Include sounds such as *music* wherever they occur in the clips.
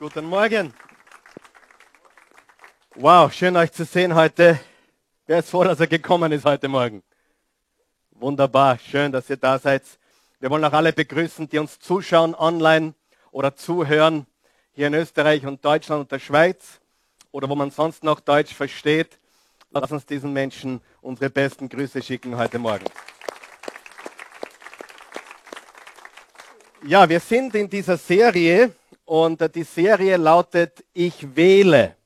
Guten Morgen. Wow, schön euch zu sehen heute. Wer ist froh, dass er gekommen ist heute Morgen? Wunderbar, schön, dass ihr da seid. Wir wollen auch alle begrüßen, die uns zuschauen online oder zuhören, hier in Österreich und Deutschland und der Schweiz oder wo man sonst noch Deutsch versteht. Lass uns diesen Menschen unsere besten Grüße schicken heute Morgen. Ja, wir sind in dieser Serie und die Serie lautet Ich wähle.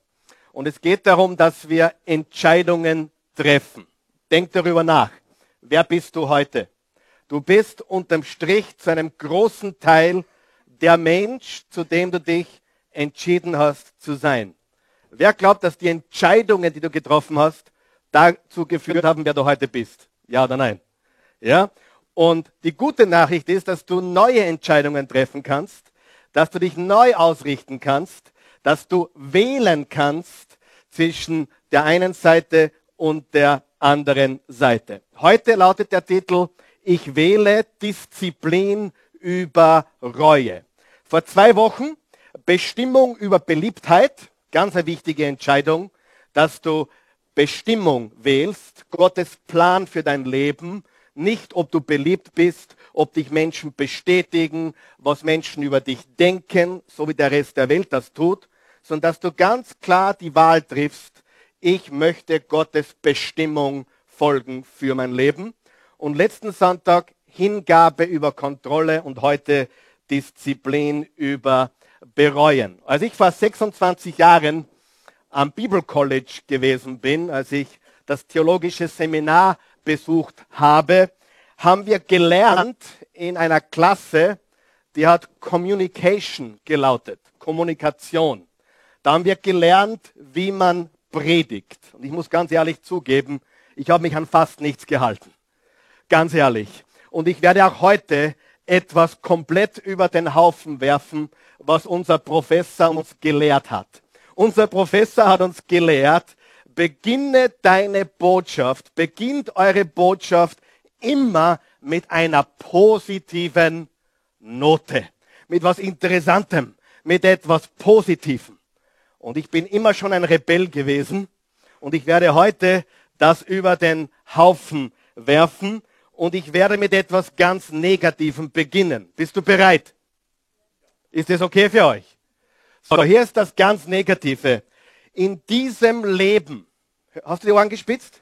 Und es geht darum, dass wir Entscheidungen treffen. Denk darüber nach. Wer bist du heute? Du bist unterm Strich zu einem großen Teil der Mensch, zu dem du dich entschieden hast zu sein. Wer glaubt, dass die Entscheidungen, die du getroffen hast, dazu geführt haben, wer du heute bist? Ja oder nein? Ja? Und die gute Nachricht ist, dass du neue Entscheidungen treffen kannst, dass du dich neu ausrichten kannst, dass du wählen kannst zwischen der einen Seite und der anderen Seite. Heute lautet der Titel, ich wähle Disziplin über Reue. Vor zwei Wochen Bestimmung über Beliebtheit, ganz eine wichtige Entscheidung, dass du Bestimmung wählst, Gottes Plan für dein Leben, nicht ob du beliebt bist, ob dich Menschen bestätigen, was Menschen über dich denken, so wie der Rest der Welt das tut, sondern dass du ganz klar die Wahl triffst, ich möchte Gottes Bestimmung folgen für mein Leben. Und letzten Sonntag Hingabe über Kontrolle und heute Disziplin über Bereuen. Als ich vor 26 Jahren am Bible College gewesen bin, als ich das theologische Seminar besucht habe, haben wir gelernt in einer Klasse, die hat Communication gelautet, Kommunikation. Da haben wir gelernt, wie man predigt. Und ich muss ganz ehrlich zugeben, ich habe mich an fast nichts gehalten. Ganz ehrlich. Und ich werde auch heute etwas komplett über den Haufen werfen, was unser Professor uns gelehrt hat. Unser Professor hat uns gelehrt, beginne deine Botschaft, beginnt eure Botschaft immer mit einer positiven Note, mit was Interessantem, mit etwas Positivem. Und ich bin immer schon ein Rebell gewesen und ich werde heute das über den Haufen werfen und ich werde mit etwas ganz Negativem beginnen. Bist du bereit? Ist das okay für euch? So, hier ist das ganz Negative in diesem Leben, hast du die Ohren gespitzt?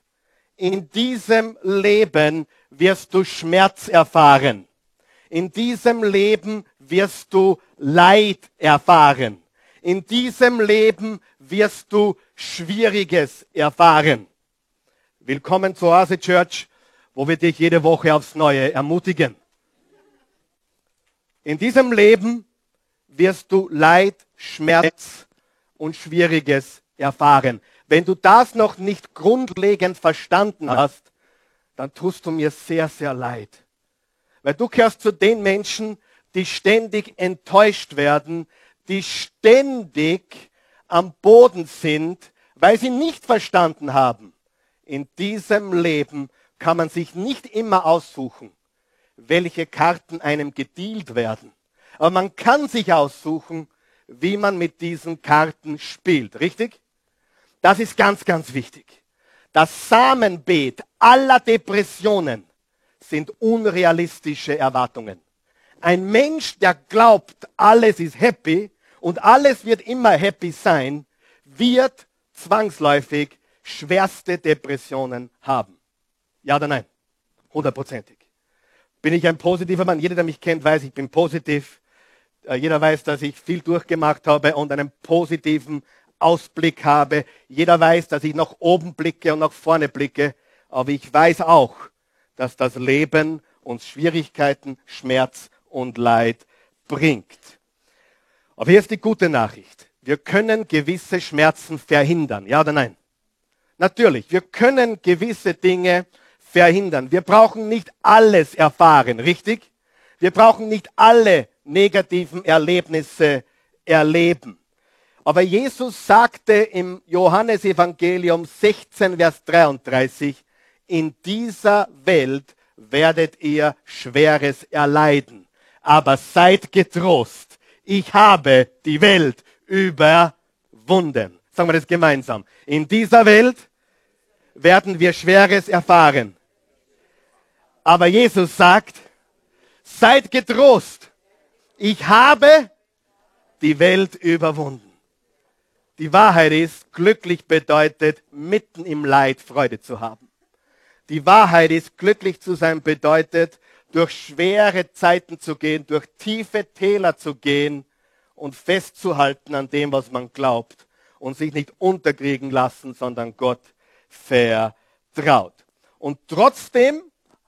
In diesem Leben wirst du Schmerz erfahren. In diesem Leben wirst du Leid erfahren. In diesem Leben wirst du Schwieriges erfahren. Willkommen zur Oase Church, wo wir dich jede Woche aufs Neue ermutigen. In diesem Leben wirst du Leid, Schmerz und Schwieriges erfahren. Wenn du das noch nicht grundlegend verstanden hast, dann tust du mir sehr, sehr leid. Weil du gehörst zu den Menschen, die ständig enttäuscht werden, die ständig am Boden sind, weil sie nicht verstanden haben. In diesem Leben kann man sich nicht immer aussuchen, welche Karten einem gedealt werden. Aber man kann sich aussuchen, wie man mit diesen Karten spielt. Richtig? Das ist ganz, ganz wichtig. Das Samenbeet aller Depressionen sind unrealistische Erwartungen. Ein Mensch, der glaubt, alles ist happy und alles wird immer happy sein, wird zwangsläufig schwerste Depressionen haben. Ja oder nein? Hundertprozentig. Bin ich ein positiver Mann? Jeder, der mich kennt, weiß, ich bin positiv. Äh, jeder weiß, dass ich viel durchgemacht habe und einen positiven Ausblick habe. Jeder weiß, dass ich nach oben blicke und nach vorne blicke. Aber ich weiß auch, dass das Leben uns Schwierigkeiten, Schmerz und Leid bringt. Aber hier ist die gute Nachricht. Wir können gewisse Schmerzen verhindern. Ja oder nein? Natürlich, wir können gewisse Dinge verhindern. Wir brauchen nicht alles erfahren, richtig? Wir brauchen nicht alle negativen Erlebnisse erleben. Aber Jesus sagte im Johannesevangelium 16, Vers 33, in dieser Welt werdet ihr Schweres erleiden. Aber seid getrost, ich habe die Welt überwunden. Sagen wir das gemeinsam. In dieser Welt werden wir Schweres erfahren. Aber Jesus sagt, seid getrost. Ich habe die Welt überwunden. Die Wahrheit ist, glücklich bedeutet, mitten im Leid Freude zu haben. Die Wahrheit ist, glücklich zu sein bedeutet, durch schwere Zeiten zu gehen, durch tiefe Täler zu gehen und festzuhalten an dem, was man glaubt und sich nicht unterkriegen lassen, sondern Gott vertraut. Und trotzdem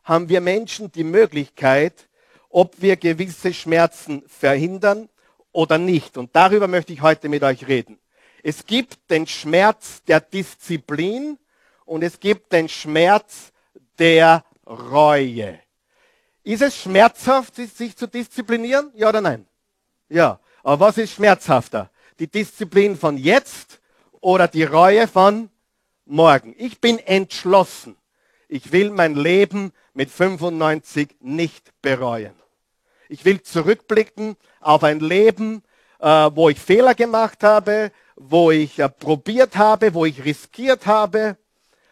haben wir Menschen die Möglichkeit, ob wir gewisse Schmerzen verhindern oder nicht. Und darüber möchte ich heute mit euch reden. Es gibt den Schmerz der Disziplin und es gibt den Schmerz der Reue. Ist es schmerzhaft, sich zu disziplinieren? Ja oder nein? Ja. Aber was ist schmerzhafter? Die Disziplin von jetzt oder die Reue von morgen? Ich bin entschlossen. Ich will mein Leben mit 95 nicht bereuen. Ich will zurückblicken auf ein Leben, äh, wo ich Fehler gemacht habe, wo ich äh, probiert habe, wo ich riskiert habe.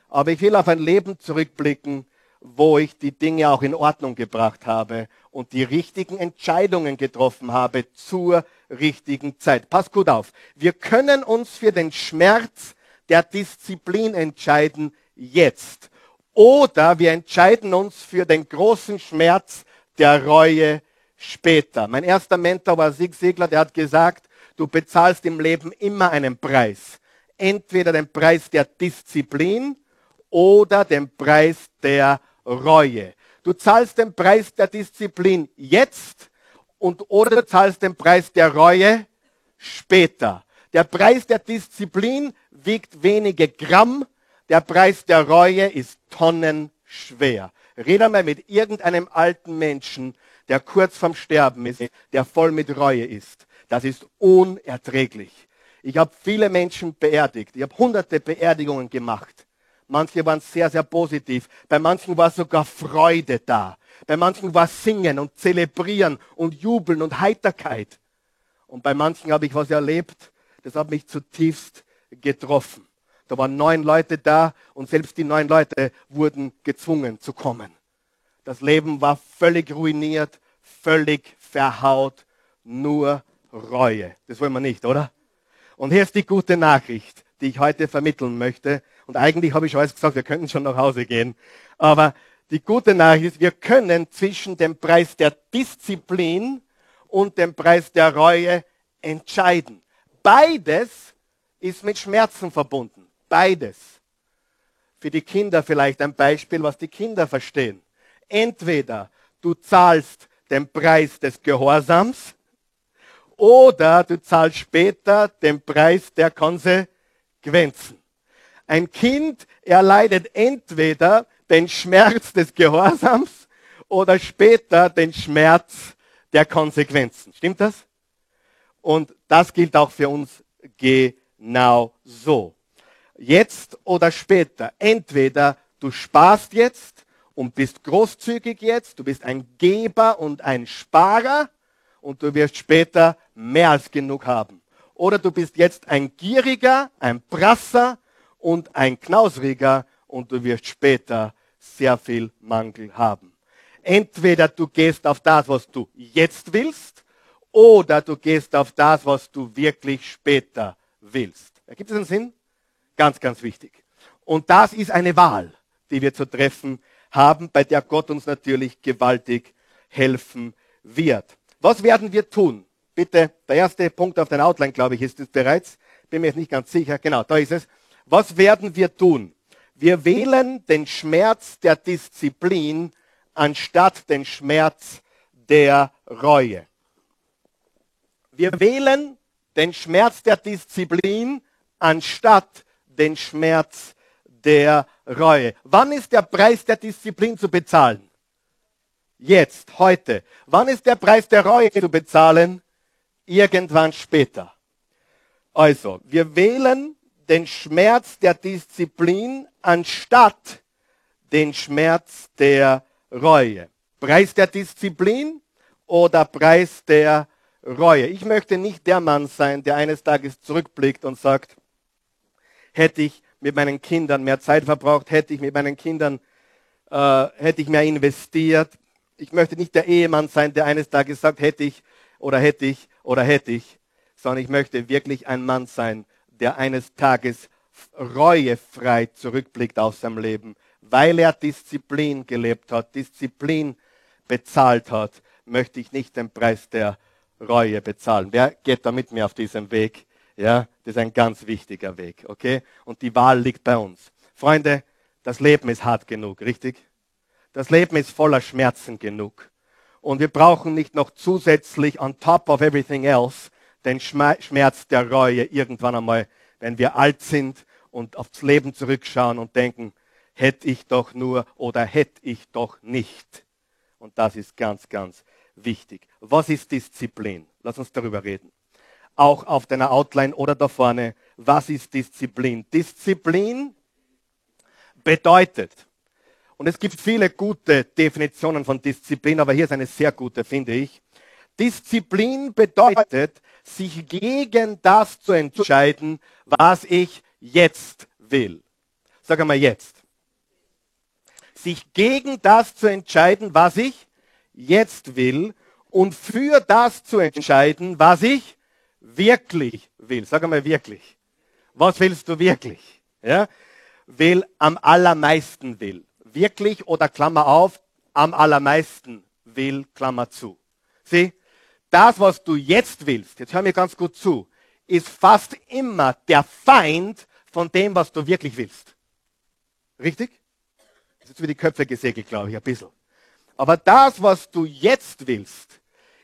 Aber ich will auf ein Leben zurückblicken, wo ich die Dinge auch in Ordnung gebracht habe und die richtigen Entscheidungen getroffen habe zur richtigen Zeit. Pass gut auf. Wir können uns für den Schmerz der Disziplin entscheiden jetzt. Oder wir entscheiden uns für den großen Schmerz der Reue später. Mein erster Mentor war Sieg Segler, der hat gesagt, du bezahlst im Leben immer einen Preis. Entweder den Preis der Disziplin oder den Preis der Reue. Du zahlst den Preis der Disziplin jetzt und oder du zahlst den Preis der Reue später. Der Preis der Disziplin wiegt wenige Gramm, der Preis der Reue ist tonnenschwer. Red einmal mit irgendeinem alten Menschen, der kurz vorm Sterben ist, der voll mit Reue ist. Das ist unerträglich. Ich habe viele Menschen beerdigt. Ich habe hunderte Beerdigungen gemacht. Manche waren sehr, sehr positiv. Bei manchen war sogar Freude da. Bei manchen war Singen und Zelebrieren und Jubeln und Heiterkeit. Und bei manchen habe ich was erlebt, das hat mich zutiefst getroffen. Da waren neun Leute da und selbst die neun Leute wurden gezwungen zu kommen. Das Leben war völlig ruiniert, völlig verhaut, nur Reue. Das wollen wir nicht, oder? Und hier ist die gute Nachricht, die ich heute vermitteln möchte. Und eigentlich habe ich schon alles gesagt, wir könnten schon nach Hause gehen. Aber die gute Nachricht ist, wir können zwischen dem Preis der Disziplin und dem Preis der Reue entscheiden. Beides ist mit Schmerzen verbunden. Beides. Für die Kinder vielleicht ein Beispiel, was die Kinder verstehen. Entweder du zahlst den Preis des Gehorsams oder du zahlst später den Preis der Konsequenzen. Ein Kind erleidet entweder den Schmerz des Gehorsams oder später den Schmerz der Konsequenzen. Stimmt das? Und das gilt auch für uns genau so. Jetzt oder später. Entweder du sparst jetzt und bist großzügig jetzt, du bist ein Geber und ein Sparer und du wirst später mehr als genug haben. Oder du bist jetzt ein Gieriger, ein Prasser und ein Knausriger und du wirst später sehr viel Mangel haben. Entweder du gehst auf das, was du jetzt willst, oder du gehst auf das, was du wirklich später willst. Ergibt es einen Sinn? Ganz, ganz wichtig. Und das ist eine Wahl, die wir zu treffen haben, bei der Gott uns natürlich gewaltig helfen wird. Was werden wir tun? Bitte, der erste Punkt auf den Outline, glaube ich, ist es bereits. Bin mir jetzt nicht ganz sicher. Genau, da ist es. Was werden wir tun? Wir wählen den Schmerz der Disziplin anstatt den Schmerz der Reue. Wir wählen den Schmerz der Disziplin anstatt den Schmerz der Reue. Wann ist der Preis der Disziplin zu bezahlen? Jetzt, heute. Wann ist der Preis der Reue zu bezahlen? Irgendwann später. Also, wir wählen den Schmerz der Disziplin anstatt den Schmerz der Reue. Preis der Disziplin oder Preis der Reue. Ich möchte nicht der Mann sein, der eines Tages zurückblickt und sagt, hätte ich mit meinen Kindern mehr Zeit verbraucht, hätte ich mit meinen Kindern, äh, hätte ich mehr investiert. Ich möchte nicht der Ehemann sein, der eines Tages sagt, hätte ich oder hätte ich oder hätte ich, sondern ich möchte wirklich ein Mann sein, der eines Tages reuefrei zurückblickt auf sein Leben, weil er Disziplin gelebt hat, Disziplin bezahlt hat, möchte ich nicht den Preis der Reue bezahlen. Wer geht da mit mir auf diesem Weg? Ja, das ist ein ganz wichtiger Weg, okay? Und die Wahl liegt bei uns. Freunde, das Leben ist hart genug, richtig? Das Leben ist voller Schmerzen genug. Und wir brauchen nicht noch zusätzlich on top of everything else den Schmerz der Reue irgendwann einmal, wenn wir alt sind und aufs Leben zurückschauen und denken, hätte ich doch nur oder hätte ich doch nicht. Und das ist ganz, ganz wichtig. Was ist Disziplin? Lass uns darüber reden. Auch auf deiner Outline oder da vorne. Was ist Disziplin? Disziplin bedeutet, und es gibt viele gute Definitionen von Disziplin, aber hier ist eine sehr gute, finde ich. Disziplin bedeutet, sich gegen das zu entscheiden, was ich jetzt will. Sag einmal jetzt. Sich gegen das zu entscheiden, was ich jetzt will und für das zu entscheiden, was ich wirklich will. Sag einmal wirklich. Was willst du wirklich? Ja? Will am allermeisten will wirklich oder Klammer auf, am allermeisten will, Klammer zu. Sieh, das, was du jetzt willst, jetzt hör mir ganz gut zu, ist fast immer der Feind von dem, was du wirklich willst. Richtig? Das ist jetzt über die Köpfe gesegelt, glaube ich, ein bisschen. Aber das, was du jetzt willst,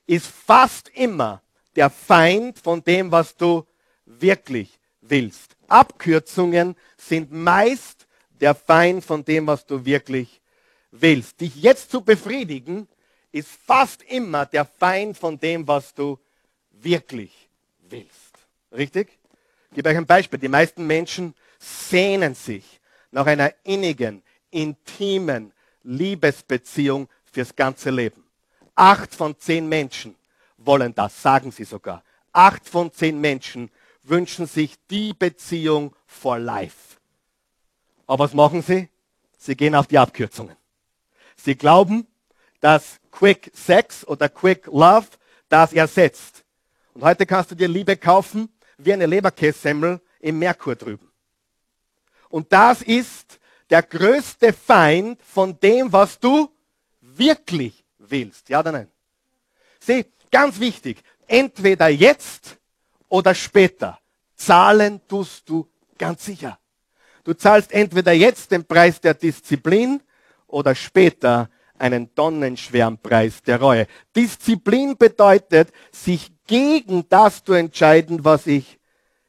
ist fast immer der Feind von dem, was du wirklich willst. Abkürzungen sind meist der Feind von dem, was du wirklich willst. Dich jetzt zu befriedigen, ist fast immer der Feind von dem, was du wirklich willst. Richtig? Ich gebe euch ein Beispiel. Die meisten Menschen sehnen sich nach einer innigen, intimen Liebesbeziehung fürs ganze Leben. Acht von zehn Menschen wollen das, sagen sie sogar. Acht von zehn Menschen wünschen sich die Beziehung for life. Aber was machen sie? Sie gehen auf die Abkürzungen. Sie glauben, dass Quick Sex oder Quick Love das ersetzt. Und heute kannst du dir Liebe kaufen wie eine Leberkässemmel im Merkur drüben. Und das ist der größte Feind von dem, was du wirklich willst. Ja oder nein? Sieh, ganz wichtig, entweder jetzt oder später. Zahlen tust du ganz sicher. Du zahlst entweder jetzt den Preis der Disziplin oder später einen tonnenschweren Preis der Reue. Disziplin bedeutet, sich gegen das zu entscheiden, was ich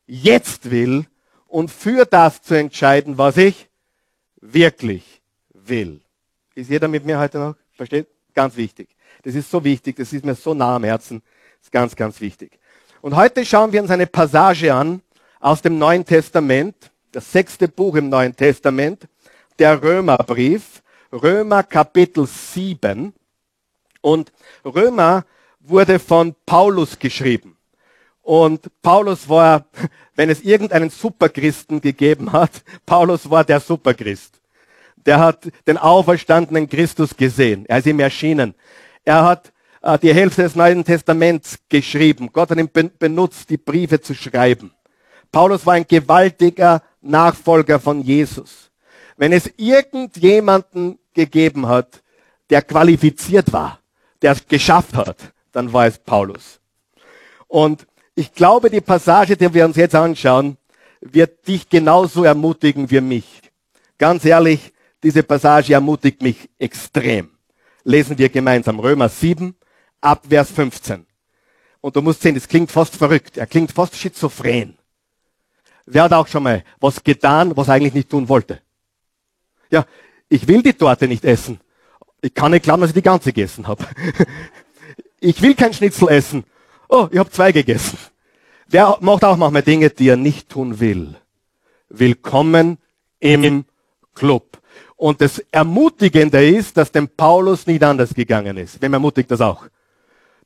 jetzt will und für das zu entscheiden, was ich wirklich will. Ist jeder mit mir heute noch? Versteht? Ganz wichtig. Das ist so wichtig, das ist mir so nah am Herzen. Das ist ganz, ganz wichtig. Und heute schauen wir uns eine Passage an aus dem Neuen Testament das sechste Buch im Neuen Testament, der Römerbrief, Römer Kapitel 7. Und Römer wurde von Paulus geschrieben. Und Paulus war, *laughs* wenn es irgendeinen Superchristen gegeben hat, *laughs* Paulus war der Superchrist. Der hat den auferstandenen Christus gesehen. Er ist ihm erschienen. Er hat äh, die Hälfte des Neuen Testaments geschrieben. Gott hat ihn benutzt, die Briefe zu schreiben. Paulus war ein gewaltiger Nachfolger von Jesus. Wenn es irgendjemanden gegeben hat, der qualifiziert war, der es geschafft hat, dann war es Paulus. Und ich glaube, die Passage, die wir uns jetzt anschauen, wird dich genauso ermutigen wie mich. Ganz ehrlich, diese Passage ermutigt mich extrem. Lesen wir gemeinsam Römer 7 ab Vers 15. Und du musst sehen, es klingt fast verrückt, er klingt fast schizophren. Wer hat auch schon mal was getan, was er eigentlich nicht tun wollte? Ja, ich will die Torte nicht essen. Ich kann nicht glauben, dass ich die ganze gegessen habe. *laughs* ich will kein Schnitzel essen. Oh, ich habe zwei gegessen. Wer macht auch manchmal Dinge, die er nicht tun will? Willkommen im Club. Und das Ermutigende ist, dass dem Paulus nicht anders gegangen ist. Wem ermutigt das auch?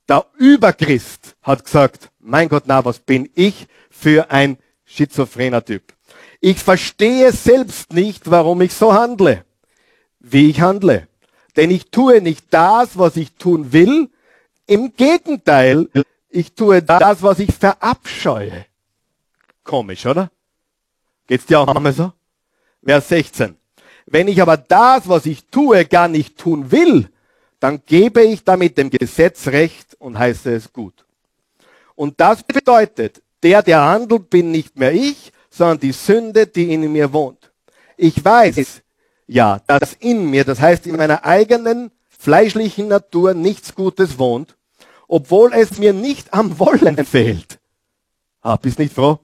Der Überchrist hat gesagt, mein Gott, na, was bin ich für ein schizophrener Typ. Ich verstehe selbst nicht, warum ich so handle, wie ich handle. Denn ich tue nicht das, was ich tun will. Im Gegenteil, ich tue das, was ich verabscheue. Komisch, oder? Geht's dir auch einmal so? Vers 16. Wenn ich aber das, was ich tue, gar nicht tun will, dann gebe ich damit dem Gesetz recht und heiße es gut. Und das bedeutet, der, der handelt, bin nicht mehr ich, sondern die Sünde, die in mir wohnt. Ich weiß, ja, dass in mir, das heißt in meiner eigenen fleischlichen Natur nichts Gutes wohnt, obwohl es mir nicht am Wollen *laughs* fehlt. Ah, bist nicht froh?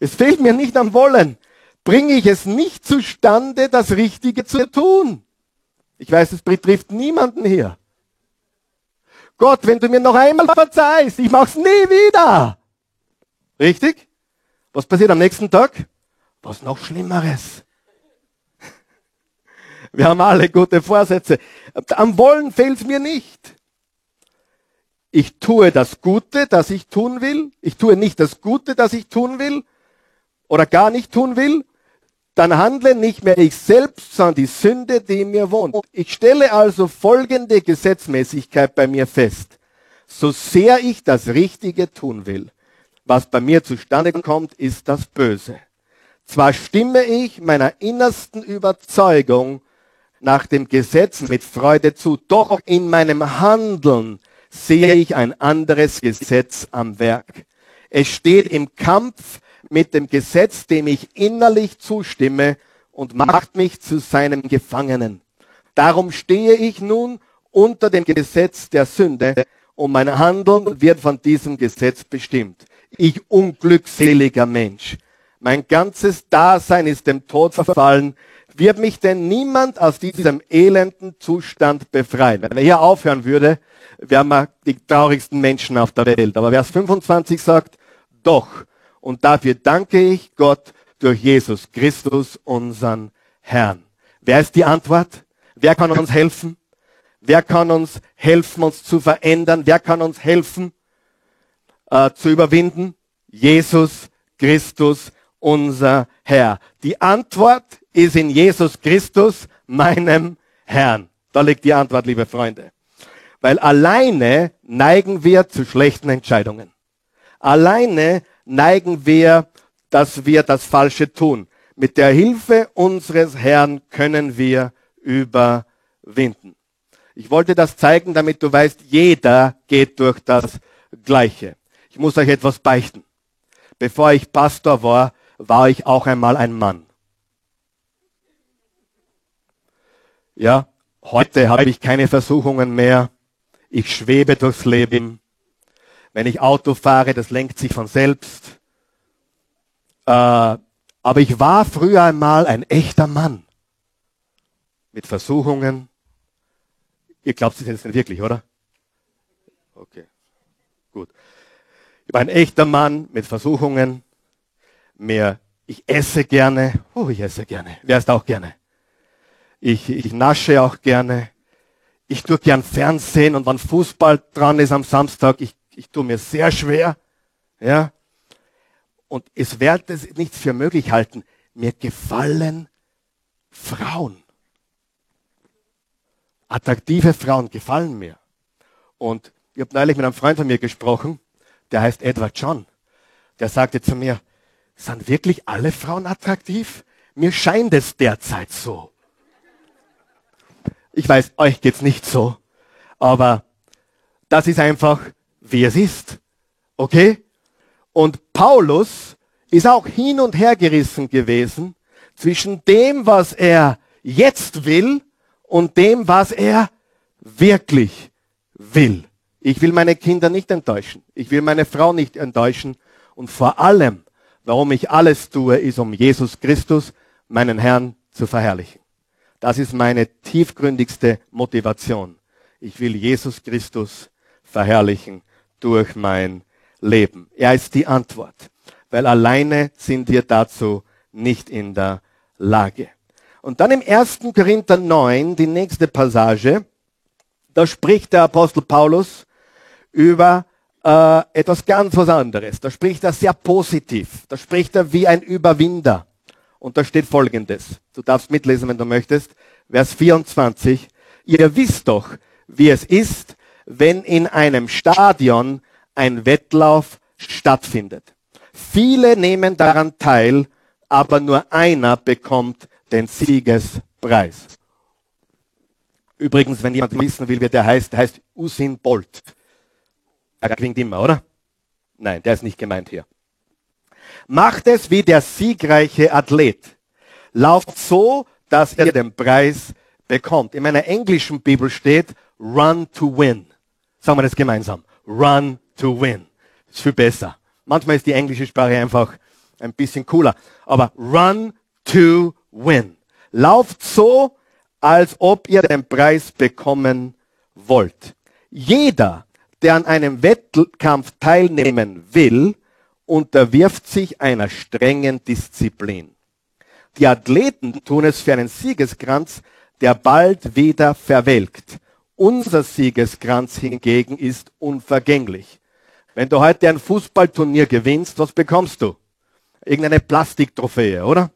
Es fehlt mir nicht am Wollen. Bringe ich es nicht zustande, das Richtige zu tun. Ich weiß, es betrifft niemanden hier. Gott, wenn du mir noch einmal verzeihst, ich mach's nie wieder. Richtig? Was passiert am nächsten Tag? Was noch Schlimmeres. *laughs* Wir haben alle gute Vorsätze. Am Wollen fehlt's mir nicht. Ich tue das Gute, das ich tun will. Ich tue nicht das Gute, das ich tun will oder gar nicht tun will. Dann handle nicht mehr ich selbst, sondern die Sünde, die in mir wohnt. Ich stelle also folgende Gesetzmäßigkeit bei mir fest. So sehr ich das Richtige tun will, was bei mir zustande kommt, ist das Böse. Zwar stimme ich meiner innersten Überzeugung nach dem Gesetz mit Freude zu, doch in meinem Handeln sehe ich ein anderes Gesetz am Werk. Es steht im Kampf mit dem Gesetz, dem ich innerlich zustimme und macht mich zu seinem Gefangenen. Darum stehe ich nun unter dem Gesetz der Sünde und mein Handeln wird von diesem Gesetz bestimmt. Ich unglückseliger Mensch. Mein ganzes Dasein ist dem Tod verfallen. Wird mich denn niemand aus diesem elenden Zustand befreien? Wenn er hier aufhören würde, wären wir die traurigsten Menschen auf der Welt. Aber Vers 25 sagt, doch. Und dafür danke ich Gott durch Jesus Christus, unseren Herrn. Wer ist die Antwort? Wer kann uns helfen? Wer kann uns helfen, uns zu verändern? Wer kann uns helfen, äh, zu überwinden? Jesus Christus, unser Herr. Die Antwort ist in Jesus Christus, meinem Herrn. Da liegt die Antwort, liebe Freunde. Weil alleine neigen wir zu schlechten Entscheidungen. Alleine neigen wir, dass wir das Falsche tun. Mit der Hilfe unseres Herrn können wir überwinden. Ich wollte das zeigen, damit du weißt, jeder geht durch das Gleiche. Ich muss euch etwas beichten. Bevor ich Pastor war, war ich auch einmal ein Mann. Ja, heute habe ich keine Versuchungen mehr. Ich schwebe durchs Leben. Wenn ich Auto fahre, das lenkt sich von selbst. Äh, aber ich war früher einmal ein echter Mann. Mit Versuchungen. Ihr glaubt es jetzt nicht wirklich, oder? Okay. Gut. Ich war ein echter Mann mit Versuchungen. Mehr, ich esse gerne. Oh, ich esse gerne. Wer isst auch gerne? Ich, ich nasche auch gerne. Ich tue gern Fernsehen und wenn Fußball dran ist am Samstag, ich ich tue mir sehr schwer, ja. Und es werde es nichts für möglich halten. Mir gefallen Frauen. Attraktive Frauen gefallen mir. Und ich habe neulich mit einem Freund von mir gesprochen, der heißt Edward John. Der sagte zu mir, sind wirklich alle Frauen attraktiv? Mir scheint es derzeit so. Ich weiß, euch geht's nicht so, aber das ist einfach wie es ist. Okay? Und Paulus ist auch hin und her gerissen gewesen zwischen dem, was er jetzt will und dem, was er wirklich will. Ich will meine Kinder nicht enttäuschen. Ich will meine Frau nicht enttäuschen. Und vor allem, warum ich alles tue, ist, um Jesus Christus, meinen Herrn, zu verherrlichen. Das ist meine tiefgründigste Motivation. Ich will Jesus Christus verherrlichen durch mein Leben? Er ist die Antwort, weil alleine sind wir dazu nicht in der Lage. Und dann im 1. Korinther 9, die nächste Passage, da spricht der Apostel Paulus über äh, etwas ganz was anderes. Da spricht er sehr positiv. Da spricht er wie ein Überwinder. Und da steht Folgendes. Du darfst mitlesen, wenn du möchtest. Vers 24. Ihr wisst doch, wie es ist, wenn in einem Stadion ein Wettlauf stattfindet. Viele nehmen daran teil, aber nur einer bekommt den Siegespreis. Übrigens, wenn jemand wissen will, wie der heißt, der heißt Usin Bolt. Er klingt immer, oder? Nein, der ist nicht gemeint hier. Macht es wie der siegreiche Athlet. Lauft so, dass ihr den Preis bekommt. In meiner englischen Bibel steht Run to win. Sagen wir das gemeinsam. Run to win. Ist viel besser. Manchmal ist die englische Sprache einfach ein bisschen cooler. Aber run to win. Lauft so, als ob ihr den Preis bekommen wollt. Jeder, der an einem Wettkampf teilnehmen will, unterwirft sich einer strengen Disziplin. Die Athleten tun es für einen Siegeskranz, der bald wieder verwelkt. Unser Siegeskranz hingegen ist unvergänglich. Wenn du heute ein Fußballturnier gewinnst, was bekommst du? Irgendeine Plastiktrophäe, oder?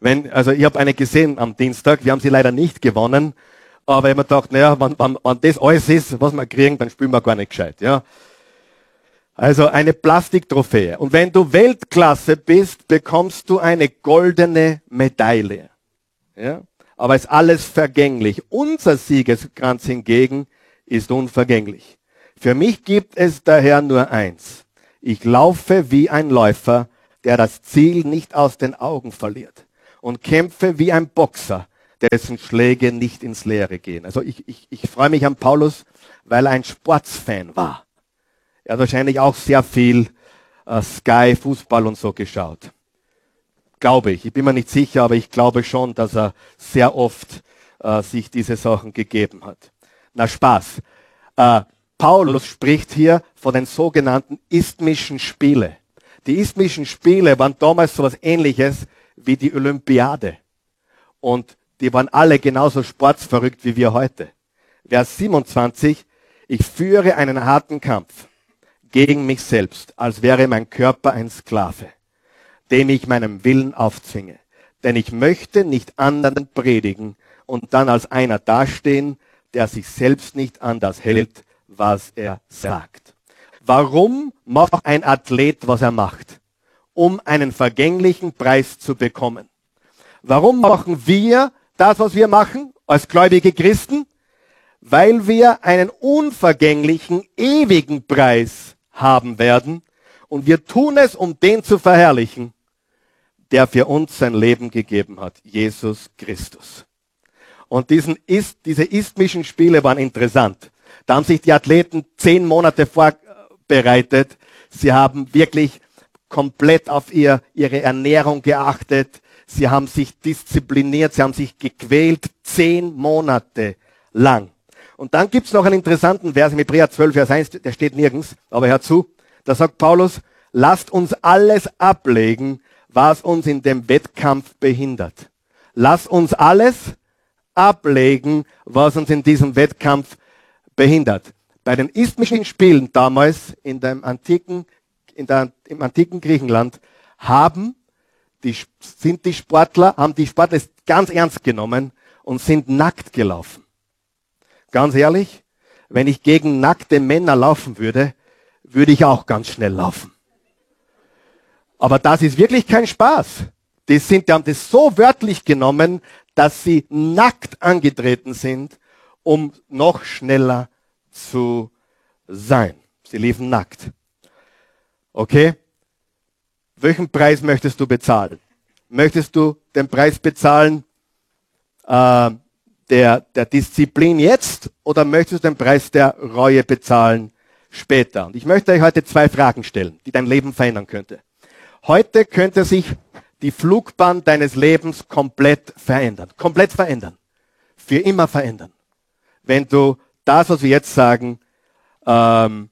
Wenn, also ich habe eine gesehen am Dienstag, wir haben sie leider nicht gewonnen, aber ich habe mir gedacht, naja, wenn, wenn, wenn das alles ist, was wir kriegen, dann spielen wir gar nicht gescheit. Ja? Also eine Plastiktrophäe. Und wenn du Weltklasse bist, bekommst du eine goldene Medaille. Ja? Aber es ist alles vergänglich. Unser Siegeskranz hingegen ist unvergänglich. Für mich gibt es daher nur eins. Ich laufe wie ein Läufer, der das Ziel nicht aus den Augen verliert und kämpfe wie ein Boxer, dessen Schläge nicht ins Leere gehen. Also ich, ich, ich freue mich an Paulus, weil er ein Sportsfan war. Er hat wahrscheinlich auch sehr viel äh, Sky, Fußball und so geschaut. Glaube ich. Ich bin mir nicht sicher, aber ich glaube schon, dass er sehr oft äh, sich diese Sachen gegeben hat. Na Spaß. Äh, Paulus spricht hier von den sogenannten isthmischen Spiele. Die isthmischen Spiele waren damals so etwas ähnliches wie die Olympiade. Und die waren alle genauso sportsverrückt wie wir heute. Vers 27, ich führe einen harten Kampf gegen mich selbst, als wäre mein Körper ein Sklave, dem ich meinem Willen aufzwinge. Denn ich möchte nicht anderen predigen und dann als einer dastehen, der sich selbst nicht anders hält, was er sagt. Warum macht ein Athlet, was er macht? Um einen vergänglichen Preis zu bekommen. Warum machen wir das, was wir machen, als gläubige Christen? Weil wir einen unvergänglichen, ewigen Preis haben werden. Und wir tun es, um den zu verherrlichen, der für uns sein Leben gegeben hat, Jesus Christus. Und diesen Ist, diese isthmischen Spiele waren interessant. Da haben sich die Athleten zehn Monate vorbereitet. Sie haben wirklich komplett auf ihr, ihre Ernährung geachtet. Sie haben sich diszipliniert, sie haben sich gequält, zehn Monate lang. Und dann gibt's noch einen interessanten Vers im Hebräer 12, Vers 1, der steht nirgends, aber hör zu. Da sagt Paulus, lasst uns alles ablegen, was uns in dem Wettkampf behindert. Lasst uns alles ablegen, was uns in diesem Wettkampf behindert. Bei den isthmischen *laughs* Spielen damals in dem antiken, in der, im antiken Griechenland haben die, sind die Sportler, haben die Sportler es ganz ernst genommen und sind nackt gelaufen. Ganz ehrlich, wenn ich gegen nackte Männer laufen würde, würde ich auch ganz schnell laufen. Aber das ist wirklich kein Spaß. Die, sind, die haben das so wörtlich genommen, dass sie nackt angetreten sind um noch schneller zu sein. Sie liefen nackt. Okay? Welchen Preis möchtest du bezahlen? Möchtest du den Preis bezahlen äh, der, der Disziplin jetzt oder möchtest du den Preis der Reue bezahlen später? Und ich möchte euch heute zwei Fragen stellen, die dein Leben verändern könnte. Heute könnte sich die Flugbahn deines Lebens komplett verändern. Komplett verändern. Für immer verändern wenn du das, was wir jetzt sagen, ähm,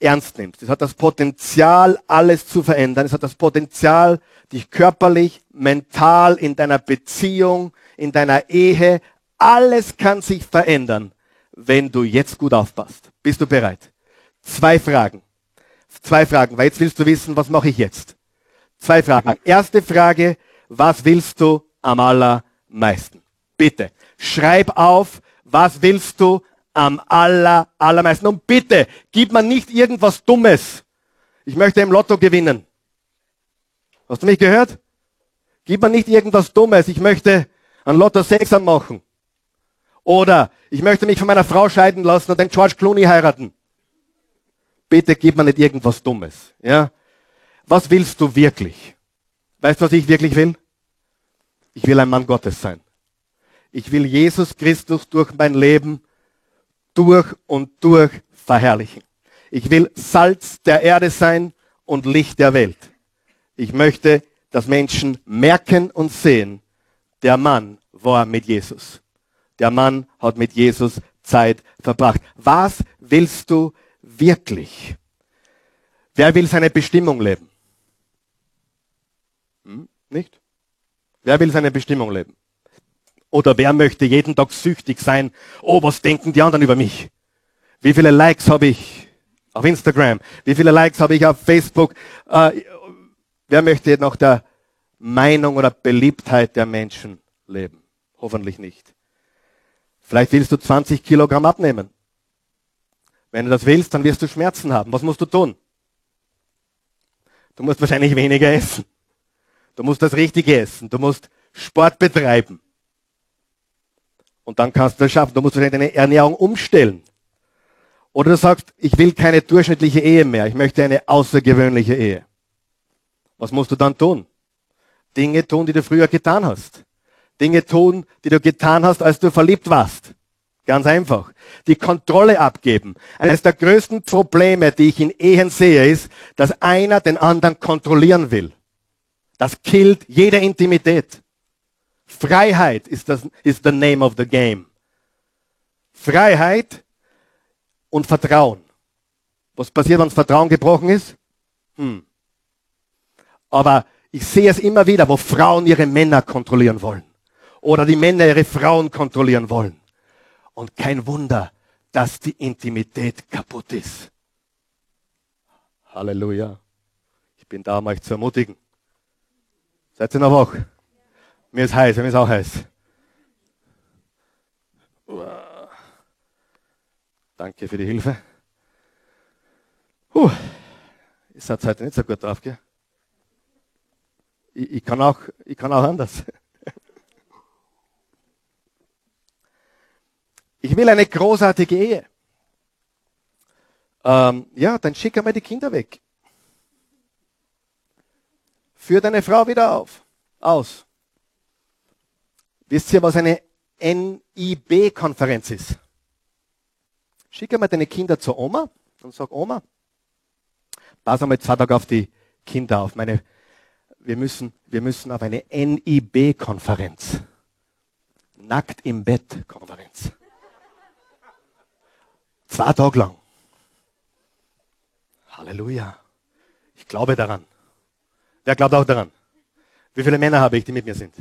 ernst nimmst. Es hat das Potenzial, alles zu verändern. Es hat das Potenzial, dich körperlich, mental, in deiner Beziehung, in deiner Ehe, alles kann sich verändern, wenn du jetzt gut aufpasst. Bist du bereit? Zwei Fragen. Zwei Fragen, weil jetzt willst du wissen, was mache ich jetzt? Zwei Fragen. Erste Frage, was willst du am allermeisten? Bitte, schreib auf, was willst du am aller, allermeisten? Und bitte, gib mir nicht irgendwas Dummes. Ich möchte im Lotto gewinnen. Hast du mich gehört? Gib mir nicht irgendwas Dummes. Ich möchte ein Lotto 6 machen. Oder ich möchte mich von meiner Frau scheiden lassen und den George Clooney heiraten. Bitte gib mir nicht irgendwas Dummes. Ja? Was willst du wirklich? Weißt du, was ich wirklich will? Ich will ein Mann Gottes sein. Ich will Jesus Christus durch mein Leben durch und durch verherrlichen. Ich will Salz der Erde sein und Licht der Welt. Ich möchte, dass Menschen merken und sehen, der Mann war mit Jesus. Der Mann hat mit Jesus Zeit verbracht. Was willst du wirklich? Wer will seine Bestimmung leben? Hm? Nicht? Wer will seine Bestimmung leben? Oder wer möchte jeden Tag süchtig sein? Oh, was denken die anderen über mich? Wie viele Likes habe ich auf Instagram? Wie viele Likes habe ich auf Facebook? Äh, wer möchte nach der Meinung oder Beliebtheit der Menschen leben? Hoffentlich nicht. Vielleicht willst du 20 Kilogramm abnehmen. Wenn du das willst, dann wirst du Schmerzen haben. Was musst du tun? Du musst wahrscheinlich weniger essen. Du musst das Richtige essen. Du musst Sport betreiben. Und dann kannst du das schaffen. Du musst deine Ernährung umstellen. Oder du sagst, ich will keine durchschnittliche Ehe mehr. Ich möchte eine außergewöhnliche Ehe. Was musst du dann tun? Dinge tun, die du früher getan hast. Dinge tun, die du getan hast, als du verliebt warst. Ganz einfach. Die Kontrolle abgeben. Eines der größten Probleme, die ich in Ehen sehe, ist, dass einer den anderen kontrollieren will. Das killt jede Intimität. Freiheit ist das, ist the name of the game. Freiheit und Vertrauen. Was passiert, wenn das Vertrauen gebrochen ist? Hm. Aber ich sehe es immer wieder, wo Frauen ihre Männer kontrollieren wollen. Oder die Männer ihre Frauen kontrollieren wollen. Und kein Wunder, dass die Intimität kaputt ist. Halleluja. Ich bin da, um euch zu ermutigen. Seid ihr noch wach? Mir ist heiß, mir ist auch heiß. Danke für die Hilfe. Puh, ihr seid heute nicht so gut drauf, gell? Ich, ich, kann auch, ich kann auch anders. Ich will eine großartige Ehe. Ähm, ja, dann schick einmal die Kinder weg. Führ deine Frau wieder auf, aus. Wisst ihr, was eine NIB-Konferenz ist? Schick einmal deine Kinder zur Oma und sag, Oma, pass einmal zwei Tage auf die Kinder auf. Meine, wir müssen, wir müssen auf eine NIB-Konferenz. Nackt im Bett-Konferenz. Zwei Tage lang. Halleluja. Ich glaube daran. Wer glaubt auch daran? Wie viele Männer habe ich, die mit mir sind?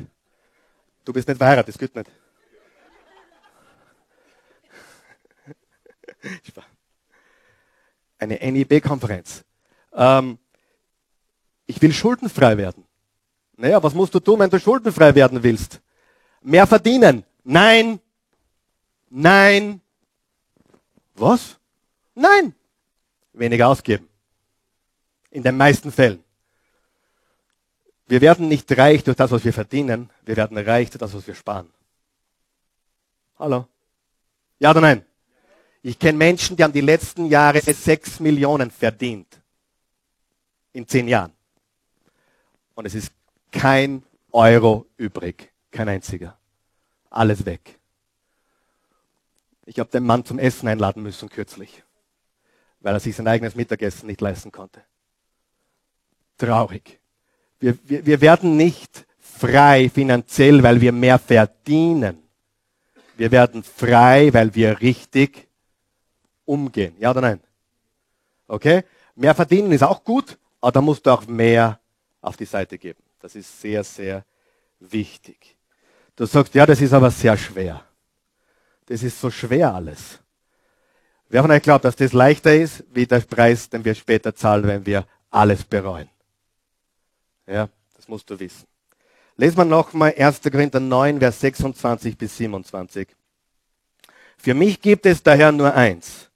Du bist nicht verheiratet, das geht nicht. Eine NIB-Konferenz. Ähm, ich will schuldenfrei werden. Naja, was musst du tun, wenn du schuldenfrei werden willst? Mehr verdienen. Nein. Nein. Was? Nein. Weniger ausgeben. In den meisten Fällen. Wir werden nicht reich durch das, was wir verdienen. Wir werden reich durch das, was wir sparen. Hallo? Ja oder nein? Ich kenne Menschen, die haben die letzten Jahre sechs Millionen verdient. In zehn Jahren. Und es ist kein Euro übrig. Kein einziger. Alles weg. Ich habe den Mann zum Essen einladen müssen kürzlich, weil er sich sein eigenes Mittagessen nicht leisten konnte. Traurig. Wir, wir, wir werden nicht frei finanziell, weil wir mehr verdienen. Wir werden frei, weil wir richtig umgehen. Ja oder nein? Okay? Mehr verdienen ist auch gut, aber da musst du auch mehr auf die Seite geben. Das ist sehr, sehr wichtig. Du sagst, ja, das ist aber sehr schwer. Das ist so schwer alles. Wer von euch glaubt, dass das leichter ist, wie der Preis, den wir später zahlen, wenn wir alles bereuen? Ja, das musst du wissen. Lesen wir nochmal 1. Korinther 9, Vers 26 bis 27. Für mich gibt es daher nur eins.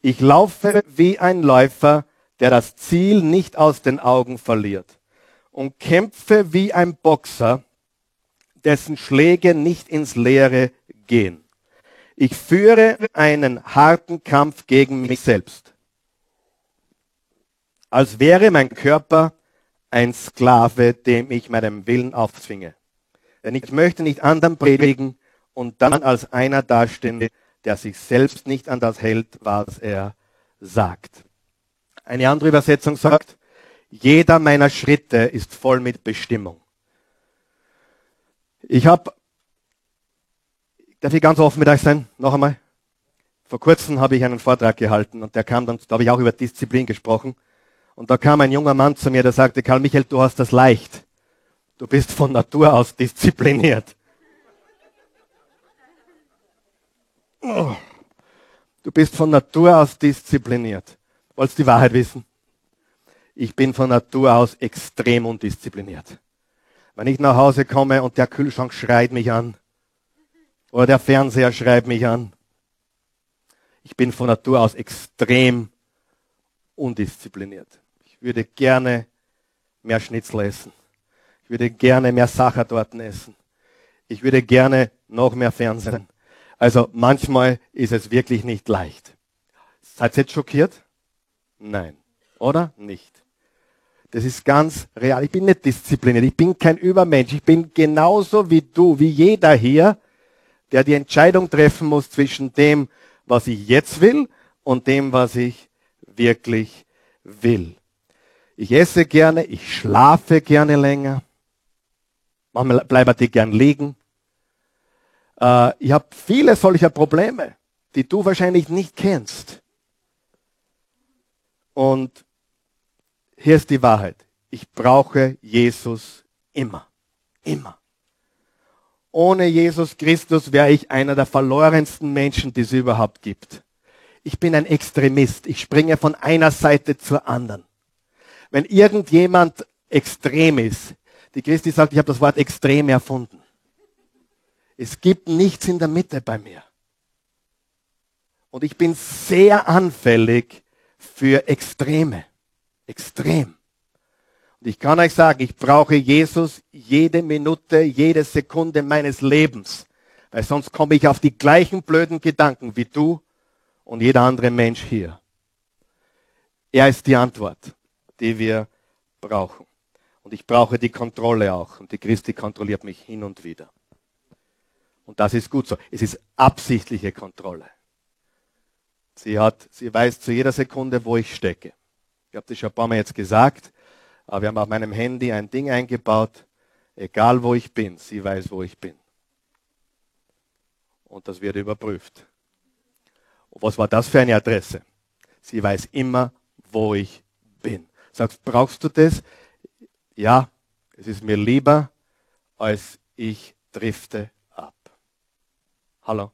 Ich laufe wie ein Läufer, der das Ziel nicht aus den Augen verliert und kämpfe wie ein Boxer, dessen Schläge nicht ins Leere gehen. Ich führe einen harten Kampf gegen mich selbst, als wäre mein Körper ein Sklave, dem ich meinen Willen aufzwinge. Denn ich möchte nicht anderen predigen und dann als einer dastehen, der sich selbst nicht an das hält, was er sagt. Eine andere Übersetzung sagt, jeder meiner Schritte ist voll mit Bestimmung. Ich habe Darf ich ganz offen mit euch sein? Noch einmal. Vor kurzem habe ich einen Vortrag gehalten und der kam dann, da habe ich auch über Disziplin gesprochen. Und da kam ein junger Mann zu mir, der sagte, Karl Michael, du hast das leicht. Du bist von Natur aus diszipliniert. Oh. Du bist von Natur aus diszipliniert. Wolltest die Wahrheit wissen? Ich bin von Natur aus extrem undiszipliniert. Wenn ich nach Hause komme und der Kühlschrank schreit mich an, oder der Fernseher schreibt mich an. Ich bin von Natur aus extrem undiszipliniert. Ich würde gerne mehr Schnitzel essen. Ich würde gerne mehr Sachertorten essen. Ich würde gerne noch mehr Fernsehen. Also manchmal ist es wirklich nicht leicht. Seid ihr jetzt schockiert? Nein. Oder? Nicht. Das ist ganz real. Ich bin nicht diszipliniert. Ich bin kein Übermensch. Ich bin genauso wie du, wie jeder hier der die Entscheidung treffen muss zwischen dem, was ich jetzt will und dem, was ich wirklich will. Ich esse gerne, ich schlafe gerne länger. Manchmal bleibe ich gern liegen. Äh, ich habe viele solcher Probleme, die du wahrscheinlich nicht kennst. Und hier ist die Wahrheit. Ich brauche Jesus immer. Immer. Ohne Jesus Christus wäre ich einer der verlorensten Menschen, die es überhaupt gibt. Ich bin ein Extremist. Ich springe von einer Seite zur anderen. Wenn irgendjemand extrem ist, die Christi sagt, ich habe das Wort extrem erfunden. Es gibt nichts in der Mitte bei mir. Und ich bin sehr anfällig für Extreme. Extrem. Und ich kann euch sagen, ich brauche Jesus jede Minute, jede Sekunde meines Lebens. Weil sonst komme ich auf die gleichen blöden Gedanken wie du und jeder andere Mensch hier. Er ist die Antwort, die wir brauchen. Und ich brauche die Kontrolle auch. Und die Christi kontrolliert mich hin und wieder. Und das ist gut so. Es ist absichtliche Kontrolle. Sie hat, sie weiß zu jeder Sekunde, wo ich stecke. Ich habe das schon ein paar Mal jetzt gesagt. Aber wir haben auf meinem Handy ein Ding eingebaut, egal wo ich bin, sie weiß, wo ich bin. Und das wird überprüft. Und was war das für eine Adresse? Sie weiß immer, wo ich bin. Sagst, brauchst du das? Ja, es ist mir lieber, als ich drifte ab. Hallo?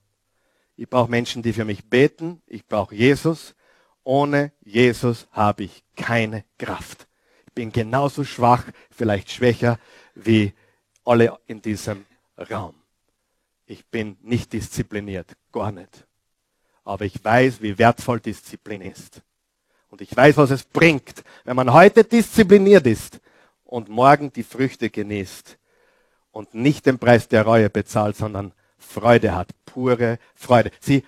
Ich brauche Menschen, die für mich beten. Ich brauche Jesus. Ohne Jesus habe ich keine Kraft bin genauso schwach, vielleicht schwächer wie alle in diesem Raum. Ich bin nicht diszipliniert, gar nicht. Aber ich weiß, wie wertvoll Disziplin ist. Und ich weiß, was es bringt, wenn man heute diszipliniert ist und morgen die Früchte genießt und nicht den Preis der Reue bezahlt, sondern Freude hat, pure Freude. Sie,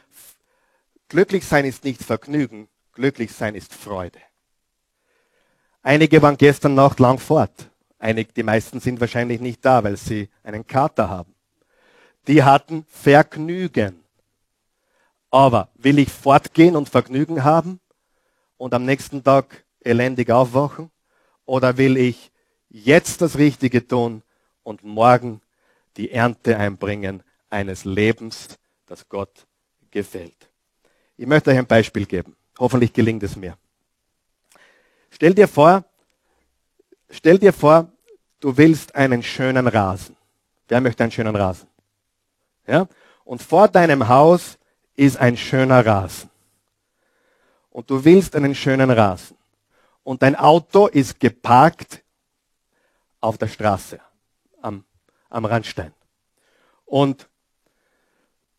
glücklich sein ist nicht Vergnügen, glücklich sein ist Freude. Einige waren gestern Nacht lang fort. Einige, die meisten sind wahrscheinlich nicht da, weil sie einen Kater haben. Die hatten Vergnügen. Aber will ich fortgehen und Vergnügen haben und am nächsten Tag elendig aufwachen? Oder will ich jetzt das Richtige tun und morgen die Ernte einbringen eines Lebens, das Gott gefällt? Ich möchte euch ein Beispiel geben. Hoffentlich gelingt es mir. Stell dir vor, stell dir vor, du willst einen schönen Rasen. Wer möchte einen schönen Rasen? Ja? Und vor deinem Haus ist ein schöner Rasen. Und du willst einen schönen Rasen. Und dein Auto ist geparkt auf der Straße, am, am Randstein. Und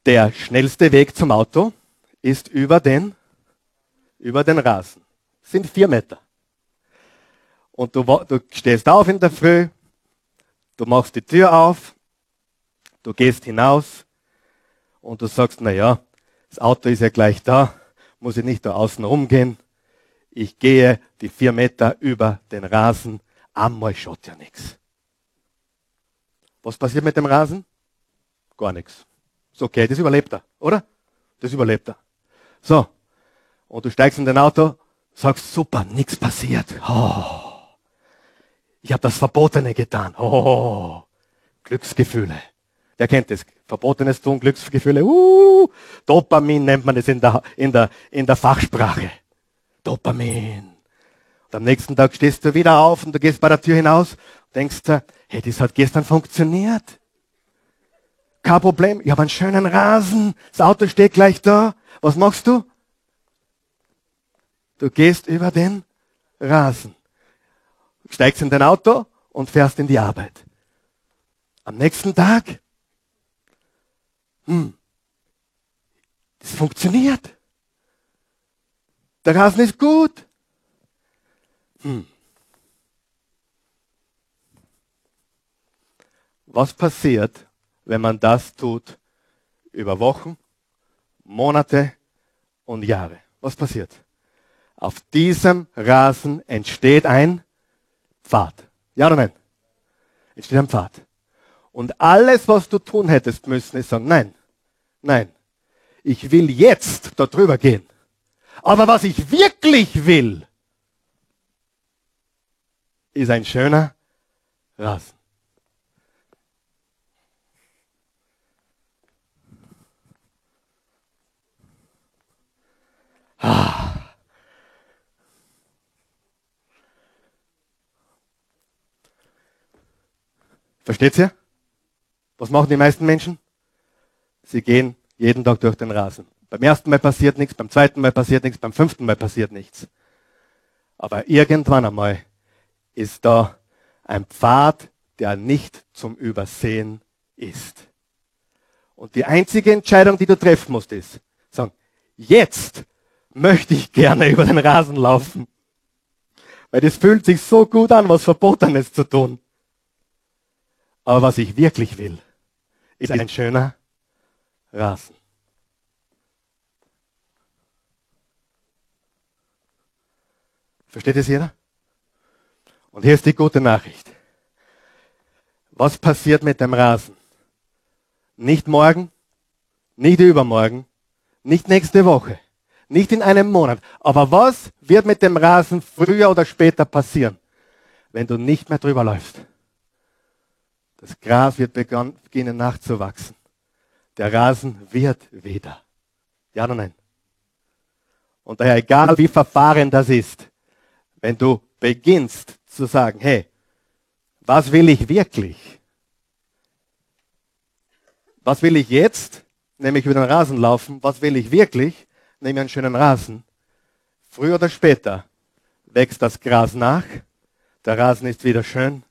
der schnellste Weg zum Auto ist über den, über den Rasen. Das sind vier Meter. Und du, du stehst auf in der Früh, du machst die Tür auf, du gehst hinaus und du sagst, na ja, das Auto ist ja gleich da, muss ich nicht da außen rumgehen. Ich gehe die vier Meter über den Rasen, einmal schaut ja nichts. Was passiert mit dem Rasen? Gar nichts. Ist okay, das überlebt er, oder? Das überlebt er. So. Und du steigst in dein Auto, sagst, super, nichts passiert. Oh. Ich habe das Verbotene getan. Oh, Glücksgefühle. Wer kennt das? Verbotenes tun, Glücksgefühle. Uh, Dopamin nennt man es in der, in der, in der Fachsprache. Dopamin. Und am nächsten Tag stehst du wieder auf und du gehst bei der Tür hinaus, denkst du, hey, das hat gestern funktioniert. Kein Problem, ich habe einen schönen Rasen, das Auto steht gleich da. Was machst du? Du gehst über den Rasen steigst in dein Auto und fährst in die Arbeit. Am nächsten Tag, hm, das funktioniert. Der Rasen ist gut. Hm. Was passiert, wenn man das tut über Wochen, Monate und Jahre? Was passiert? Auf diesem Rasen entsteht ein Pfad. Ja oder nein? Entsteht ein Pfad. Und alles, was du tun hättest müssen, ist sagen, nein, nein, ich will jetzt da drüber gehen. Aber was ich wirklich will, ist ein schöner Rasen. Ah. Versteht ihr? Was machen die meisten Menschen? Sie gehen jeden Tag durch den Rasen. Beim ersten Mal passiert nichts, beim zweiten Mal passiert nichts, beim fünften Mal passiert nichts. Aber irgendwann einmal ist da ein Pfad, der nicht zum Übersehen ist. Und die einzige Entscheidung, die du treffen musst, ist, sagen, jetzt möchte ich gerne *laughs* über den Rasen laufen. Weil das fühlt sich so gut an, was Verbotenes zu tun. Aber was ich wirklich will, ist ein schöner Rasen. Versteht es jeder? Und hier ist die gute Nachricht. Was passiert mit dem Rasen? Nicht morgen, nicht übermorgen, nicht nächste Woche, nicht in einem Monat. Aber was wird mit dem Rasen früher oder später passieren, wenn du nicht mehr drüber läufst? Das Gras wird beginnen nachzuwachsen. Der Rasen wird wieder. Ja oder nein? Und daher, egal wie verfahren das ist, wenn du beginnst zu sagen, hey, was will ich wirklich? Was will ich jetzt? Nämlich über den Rasen laufen. Was will ich wirklich? Nämlich einen schönen Rasen. Früher oder später wächst das Gras nach, der Rasen ist wieder schön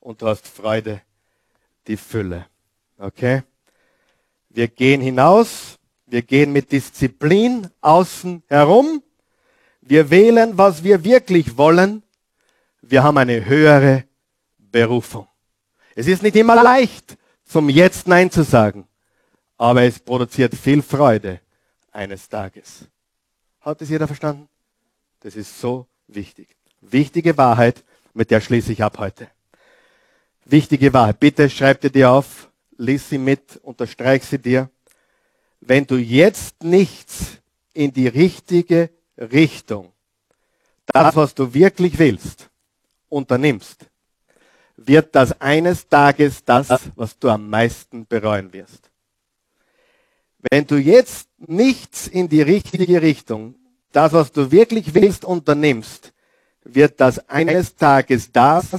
und du hast Freude die Fülle. Okay? Wir gehen hinaus, wir gehen mit Disziplin außen herum, wir wählen, was wir wirklich wollen, wir haben eine höhere Berufung. Es ist nicht immer leicht, zum Jetzt Nein zu sagen, aber es produziert viel Freude eines Tages. Hat es jeder verstanden? Das ist so wichtig. Wichtige Wahrheit, mit der schließe ich ab heute wichtige Wahrheit. Bitte schreib dir die auf, lies sie mit, unterstreich sie dir. Wenn du jetzt nichts in die richtige Richtung, das, was du wirklich willst, unternimmst, wird das eines Tages das, was du am meisten bereuen wirst. Wenn du jetzt nichts in die richtige Richtung, das, was du wirklich willst, unternimmst, wird das eines Tages das,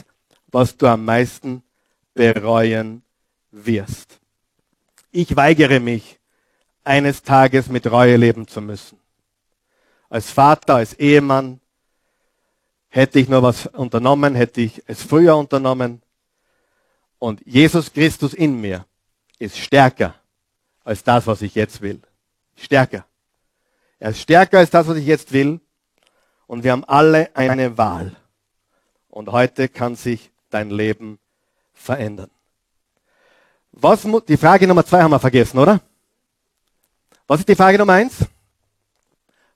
was du am meisten bereuen wirst. Ich weigere mich, eines Tages mit Reue leben zu müssen. als Vater, als Ehemann. Hätte ich nur was unternommen, hätte ich es früher unternommen. Und Jesus Christus in mir ist stärker als das, was ich jetzt will. Stärker. Er ist stärker als das, was ich jetzt will. Und wir haben alle eine Wahl. Und heute kann sich dein Leben verändern. Was, die Frage Nummer zwei haben wir vergessen, oder? Was ist die Frage Nummer eins?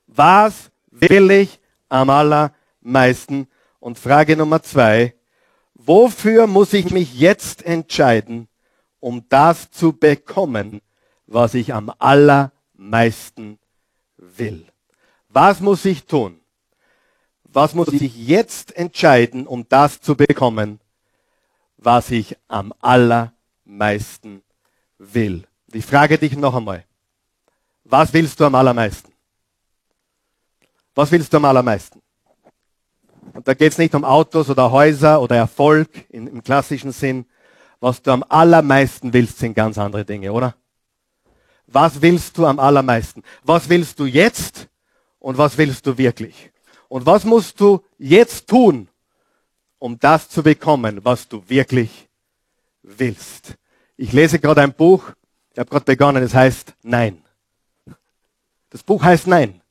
Was will ich am allermeisten? Und Frage Nummer zwei, wofür muss ich mich jetzt entscheiden, um das zu bekommen, was ich am allermeisten will? Was muss ich tun? Was muss ich jetzt entscheiden, um das zu bekommen, was ich am allermeisten will? Ich frage dich noch einmal. Was willst du am allermeisten? Was willst du am allermeisten? Und da geht es nicht um Autos oder Häuser oder Erfolg in, im klassischen Sinn. Was du am allermeisten willst, sind ganz andere Dinge, oder? Was willst du am allermeisten? Was willst du jetzt und was willst du wirklich? Und was musst du jetzt tun, um das zu bekommen, was du wirklich willst? Ich lese gerade ein Buch, ich habe gerade begonnen, es heißt Nein. Das Buch heißt Nein.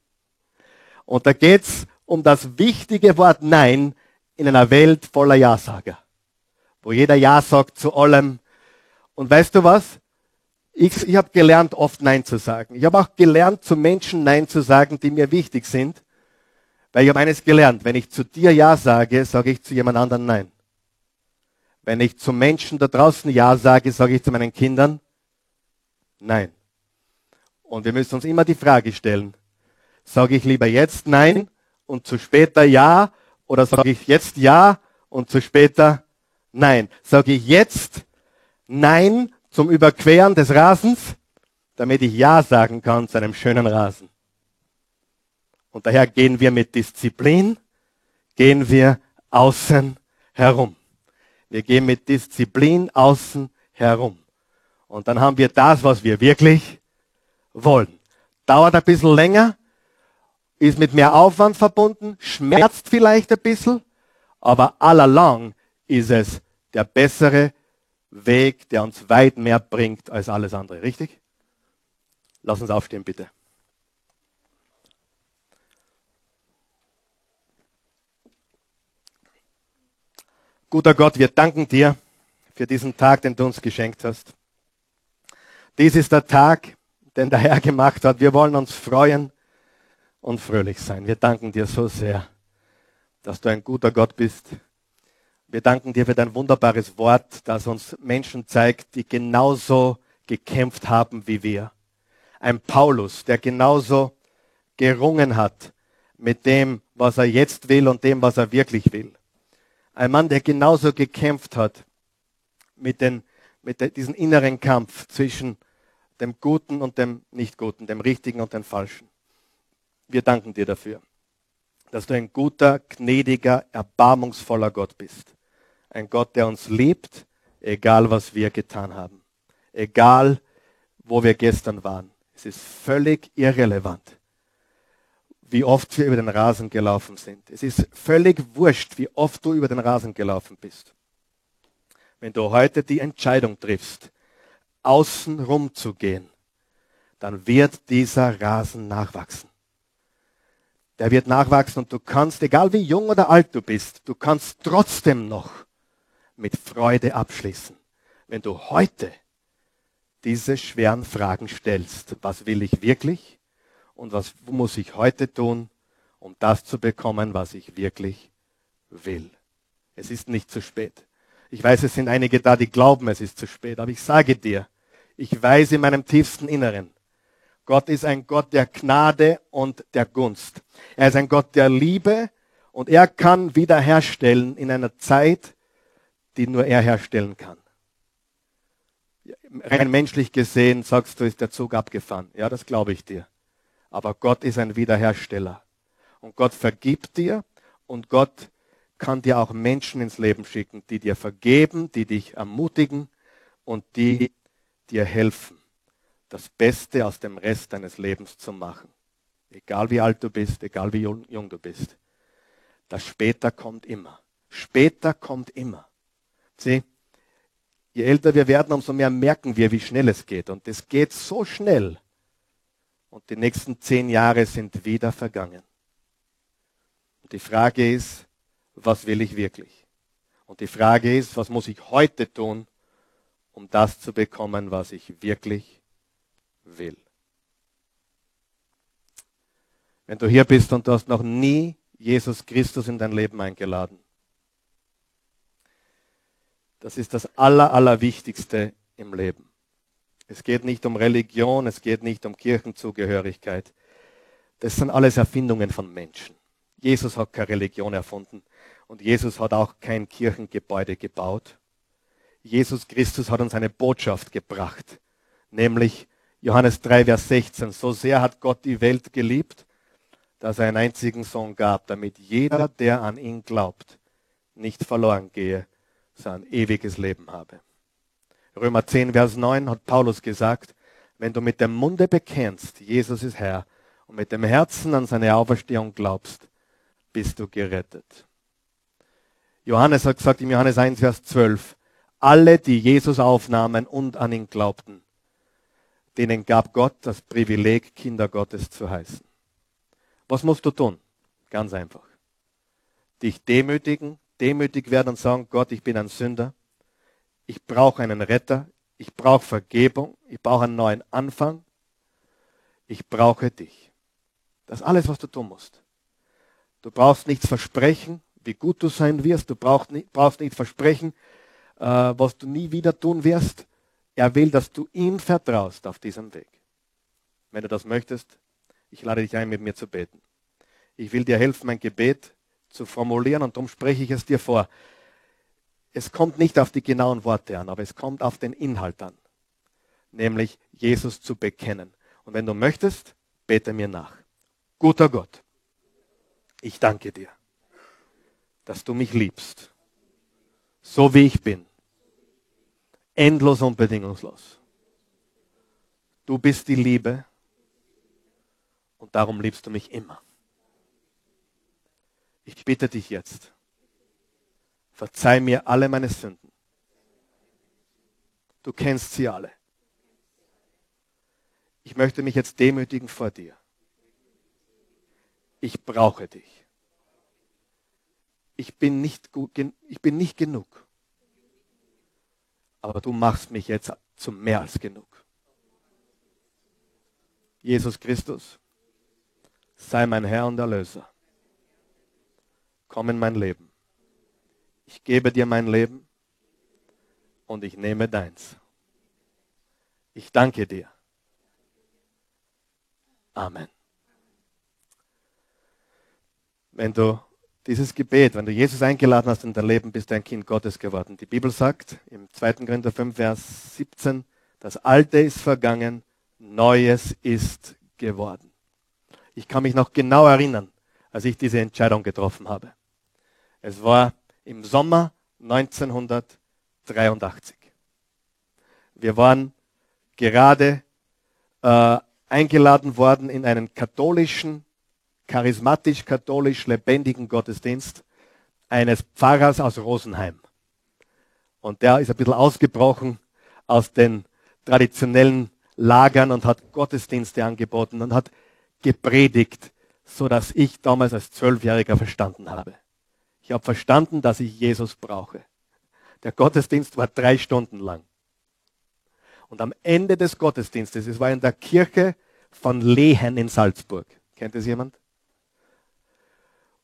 Und da geht's um das wichtige Wort Nein in einer Welt voller Ja-Sager. Wo jeder Ja sagt zu allem. Und weißt du was? Ich, ich habe gelernt, oft Nein zu sagen. Ich habe auch gelernt, zu Menschen Nein zu sagen, die mir wichtig sind. Weil ich habe eines gelernt. Wenn ich zu dir Ja sage, sage ich zu jemand anderem Nein. Wenn ich zu Menschen da draußen Ja sage, sage ich zu meinen Kindern Nein. Und wir müssen uns immer die Frage stellen, sage ich lieber jetzt Nein und zu später Ja oder sage ich jetzt Ja und zu später Nein? Sage ich jetzt Nein zum Überqueren des Rasens, damit ich Ja sagen kann zu einem schönen Rasen. Und daher gehen wir mit Disziplin, gehen wir außen herum. Wir gehen mit Disziplin außen herum. Und dann haben wir das, was wir wirklich wollen. Dauert ein bisschen länger, ist mit mehr Aufwand verbunden, schmerzt vielleicht ein bisschen, aber allalong ist es der bessere Weg, der uns weit mehr bringt als alles andere. Richtig? Lass uns aufstehen, bitte. Guter Gott, wir danken dir für diesen Tag, den du uns geschenkt hast. Dies ist der Tag, den der Herr gemacht hat. Wir wollen uns freuen und fröhlich sein. Wir danken dir so sehr, dass du ein guter Gott bist. Wir danken dir für dein wunderbares Wort, das uns Menschen zeigt, die genauso gekämpft haben wie wir. Ein Paulus, der genauso gerungen hat mit dem, was er jetzt will und dem, was er wirklich will. Ein Mann, der genauso gekämpft hat mit, den, mit diesem inneren Kampf zwischen dem Guten und dem Nicht-Guten, dem Richtigen und dem Falschen. Wir danken dir dafür, dass du ein guter, gnädiger, erbarmungsvoller Gott bist. Ein Gott, der uns liebt, egal was wir getan haben. Egal, wo wir gestern waren. Es ist völlig irrelevant, wie oft wir über den Rasen gelaufen sind. Es ist völlig wurscht, wie oft du über den Rasen gelaufen bist. Wenn du heute die Entscheidung triffst, außen rum zu gehen, dann wird dieser Rasen nachwachsen. Der wird nachwachsen und du kannst, egal wie jung oder alt du bist, du kannst trotzdem noch mit Freude abschließen. Wenn du heute diese schweren Fragen stellst, was will ich wirklich und was muss ich heute tun, um das zu bekommen, was ich wirklich will. Es ist nicht zu spät. Ich weiß, es sind einige da, die glauben, es ist zu spät, aber ich sage dir, ich weiß in meinem tiefsten Inneren, Gott ist ein Gott der Gnade und der Gunst. Er ist ein Gott der Liebe und er kann wiederherstellen in einer Zeit, die nur er herstellen kann. Rein menschlich gesehen sagst du, ist der Zug abgefahren. Ja, das glaube ich dir. Aber Gott ist ein Wiederhersteller. Und Gott vergibt dir und Gott kann dir auch Menschen ins Leben schicken, die dir vergeben, die dich ermutigen und die dir helfen, das Beste aus dem Rest deines Lebens zu machen. egal wie alt du bist, egal wie jung, du bist, das später kommt immer. Später kommt immer. Sieh, je älter wir werden, umso mehr merken wir, wie schnell es geht. Und es geht so schnell. Und die nächsten zehn Jahre sind wieder vergangen. Und die Frage ist, was will ich wirklich? Und die Frage ist, was muss ich heute tun, um das zu bekommen, was ich wirklich will? Wenn du hier bist und du hast noch nie Jesus Christus in dein Leben eingeladen, das ist das Aller, Allerwichtigste im Leben. Es geht nicht um Religion, es geht nicht um Kirchenzugehörigkeit. Das sind alles Erfindungen von Menschen. Jesus hat keine Religion erfunden und Jesus hat auch kein Kirchengebäude gebaut. Jesus Christus hat uns eine Botschaft gebracht, nämlich Johannes 3, Vers 16. So sehr hat Gott die Welt geliebt, dass er einen einzigen Sohn gab, damit jeder, der an ihn glaubt, nicht verloren gehe, sondern ewiges Leben habe. Römer 10, Vers 9 hat Paulus gesagt, wenn du mit dem Munde bekennst, Jesus ist Herr, und mit dem Herzen an seine Auferstehung glaubst, bist du gerettet. Johannes hat gesagt im Johannes 1, Vers 12, alle, die Jesus aufnahmen und an ihn glaubten, denen gab Gott das Privileg, Kinder Gottes zu heißen. Was musst du tun? Ganz einfach. Dich demütigen, demütig werden und sagen, Gott, ich bin ein Sünder, ich brauche einen Retter, ich brauche Vergebung, ich brauche einen neuen Anfang, ich brauche dich. Das ist alles, was du tun musst. Du brauchst nichts versprechen, wie gut du sein wirst, du brauchst nicht, brauchst nicht versprechen, äh, was du nie wieder tun wirst. Er will, dass du ihm vertraust auf diesem Weg. Wenn du das möchtest, ich lade dich ein, mit mir zu beten. Ich will dir helfen, mein Gebet zu formulieren und darum spreche ich es dir vor. Es kommt nicht auf die genauen Worte an, aber es kommt auf den Inhalt an, nämlich Jesus zu bekennen. Und wenn du möchtest, bete mir nach. Guter Gott, ich danke dir, dass du mich liebst, so wie ich bin, endlos und bedingungslos. Du bist die Liebe und darum liebst du mich immer. Ich bitte dich jetzt, verzeih mir alle meine Sünden. Du kennst sie alle. Ich möchte mich jetzt demütigen vor dir. Ich brauche dich. Ich bin nicht, gut, ich bin nicht genug. Aber du machst mich jetzt zu mehr als genug. Jesus Christus, sei mein Herr und Erlöser komm in mein Leben. Ich gebe dir mein Leben und ich nehme deins. Ich danke dir. Amen. Wenn du dieses Gebet, wenn du Jesus eingeladen hast in dein Leben, bist du ein Kind Gottes geworden. Die Bibel sagt im 2. Korinther 5, Vers 17, das Alte ist vergangen, Neues ist geworden. Ich kann mich noch genau erinnern, als ich diese Entscheidung getroffen habe. Es war im Sommer 1983. Wir waren gerade äh, eingeladen worden in einen katholischen, charismatisch-katholisch lebendigen Gottesdienst eines Pfarrers aus Rosenheim. Und der ist ein bisschen ausgebrochen aus den traditionellen Lagern und hat Gottesdienste angeboten und hat gepredigt, so dass ich damals als Zwölfjähriger verstanden habe. Ich habe verstanden, dass ich Jesus brauche. Der Gottesdienst war drei Stunden lang. Und am Ende des Gottesdienstes, es war in der Kirche von Lehen in Salzburg. Kennt es jemand?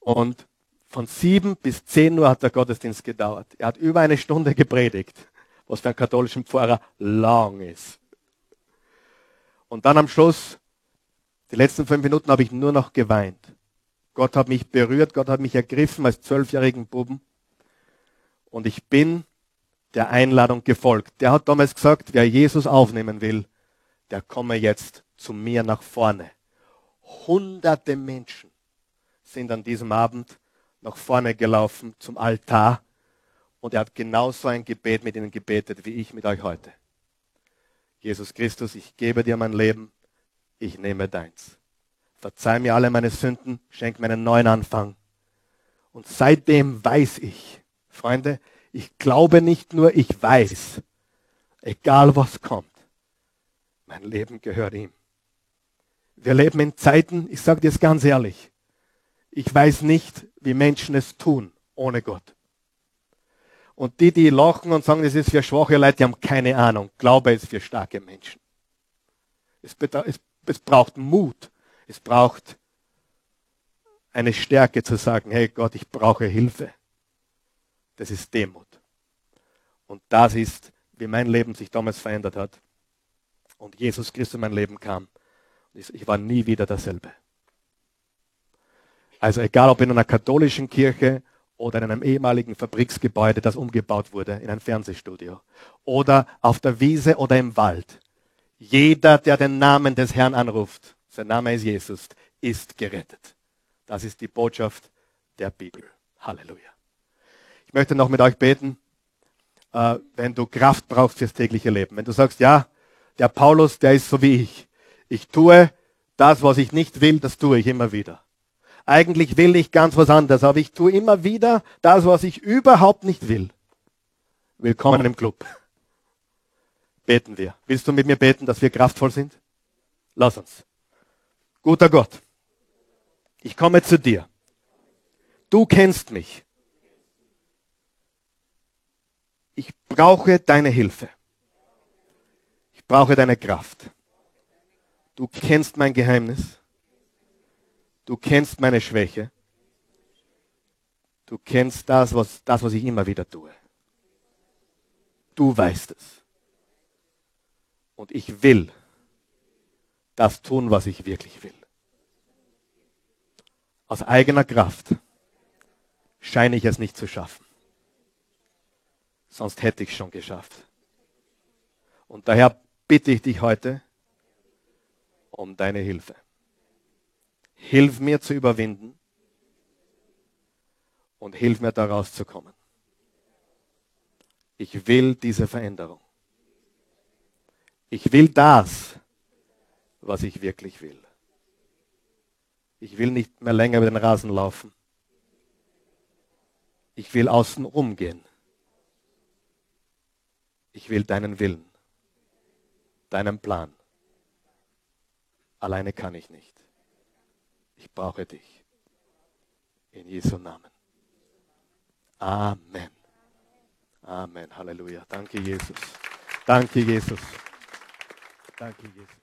Und von sieben bis zehn Uhr hat der Gottesdienst gedauert. Er hat über eine Stunde gepredigt, was für einen katholischen Pfarrer lang ist. Und dann am Schluss, die letzten fünf Minuten, habe ich nur noch geweint. Gott hat mich berührt, Gott hat mich ergriffen als zwölfjährigen Buben. Und ich bin der Einladung gefolgt. Der hat damals gesagt, wer Jesus aufnehmen will, der komme jetzt zu mir nach vorne. Hunderte Menschen sind an diesem Abend nach vorne gelaufen zum Altar und er hat genauso ein Gebet mit ihnen gebetet, wie ich mit euch heute. Jesus Christus, ich gebe dir mein Leben, ich nehme deins. Verzeih mir alle meine Sünden, schenk mir einen neuen Anfang. Und seitdem weiß ich, Freunde, ich glaube nicht nur, ich weiß, egal was kommt, mein Leben gehört ihm. Wir leben in Zeiten, ich sage dir es ganz ehrlich, ich weiß nicht, wie Menschen es tun ohne Gott. Und die, die lachen und sagen, das ist für schwache Leute, die haben keine Ahnung. Glaube ist für starke Menschen. Es, es, es braucht Mut. Es braucht eine Stärke zu sagen, hey Gott, ich brauche Hilfe. Das ist Demut. Und das ist, wie mein Leben sich damals verändert hat. Und Jesus Christus in mein Leben kam. Ich war nie wieder dasselbe. Also egal ob in einer katholischen Kirche oder in einem ehemaligen Fabriksgebäude, das umgebaut wurde in ein Fernsehstudio. Oder auf der Wiese oder im Wald. Jeder, der den Namen des Herrn anruft, sein Name ist Jesus, ist gerettet. Das ist die Botschaft der Bibel. Halleluja. Ich möchte noch mit euch beten, äh, wenn du Kraft brauchst fürs tägliche Leben. Wenn du sagst, ja, der Paulus, der ist so wie ich. Ich tue das, was ich nicht will, das tue ich immer wieder. Eigentlich will ich ganz was anderes, aber ich tue immer wieder das, was ich überhaupt nicht will. Willkommen im Club. Beten wir. Willst du mit mir beten, dass wir kraftvoll sind? Lass uns. Guter Gott, ich komme zu dir. Du kennst mich. Ich brauche deine Hilfe. Ich brauche deine Kraft. Du kennst mein Geheimnis. Du kennst meine Schwäche. Du kennst das was, das, was ich immer wieder tue. Du weißt es. Und ich will das tun, was ich wirklich will. Aus eigener Kraft scheine ich es nicht zu schaffen. Sonst hätte ich es schon geschafft. Und daher bitte ich dich heute um deine Hilfe. Hilf mir zu überwinden und hilf mir da rauszukommen. Ich will diese Veränderung. Ich will das, was ich wirklich will. Ich will nicht mehr länger über den Rasen laufen. Ich will außen rumgehen. Ich will deinen Willen, deinen Plan. Alleine kann ich nicht. Ich brauche dich. In Jesu Namen. Amen. Amen. Halleluja. Danke, Jesus. Danke, Jesus. Danke, Jesus.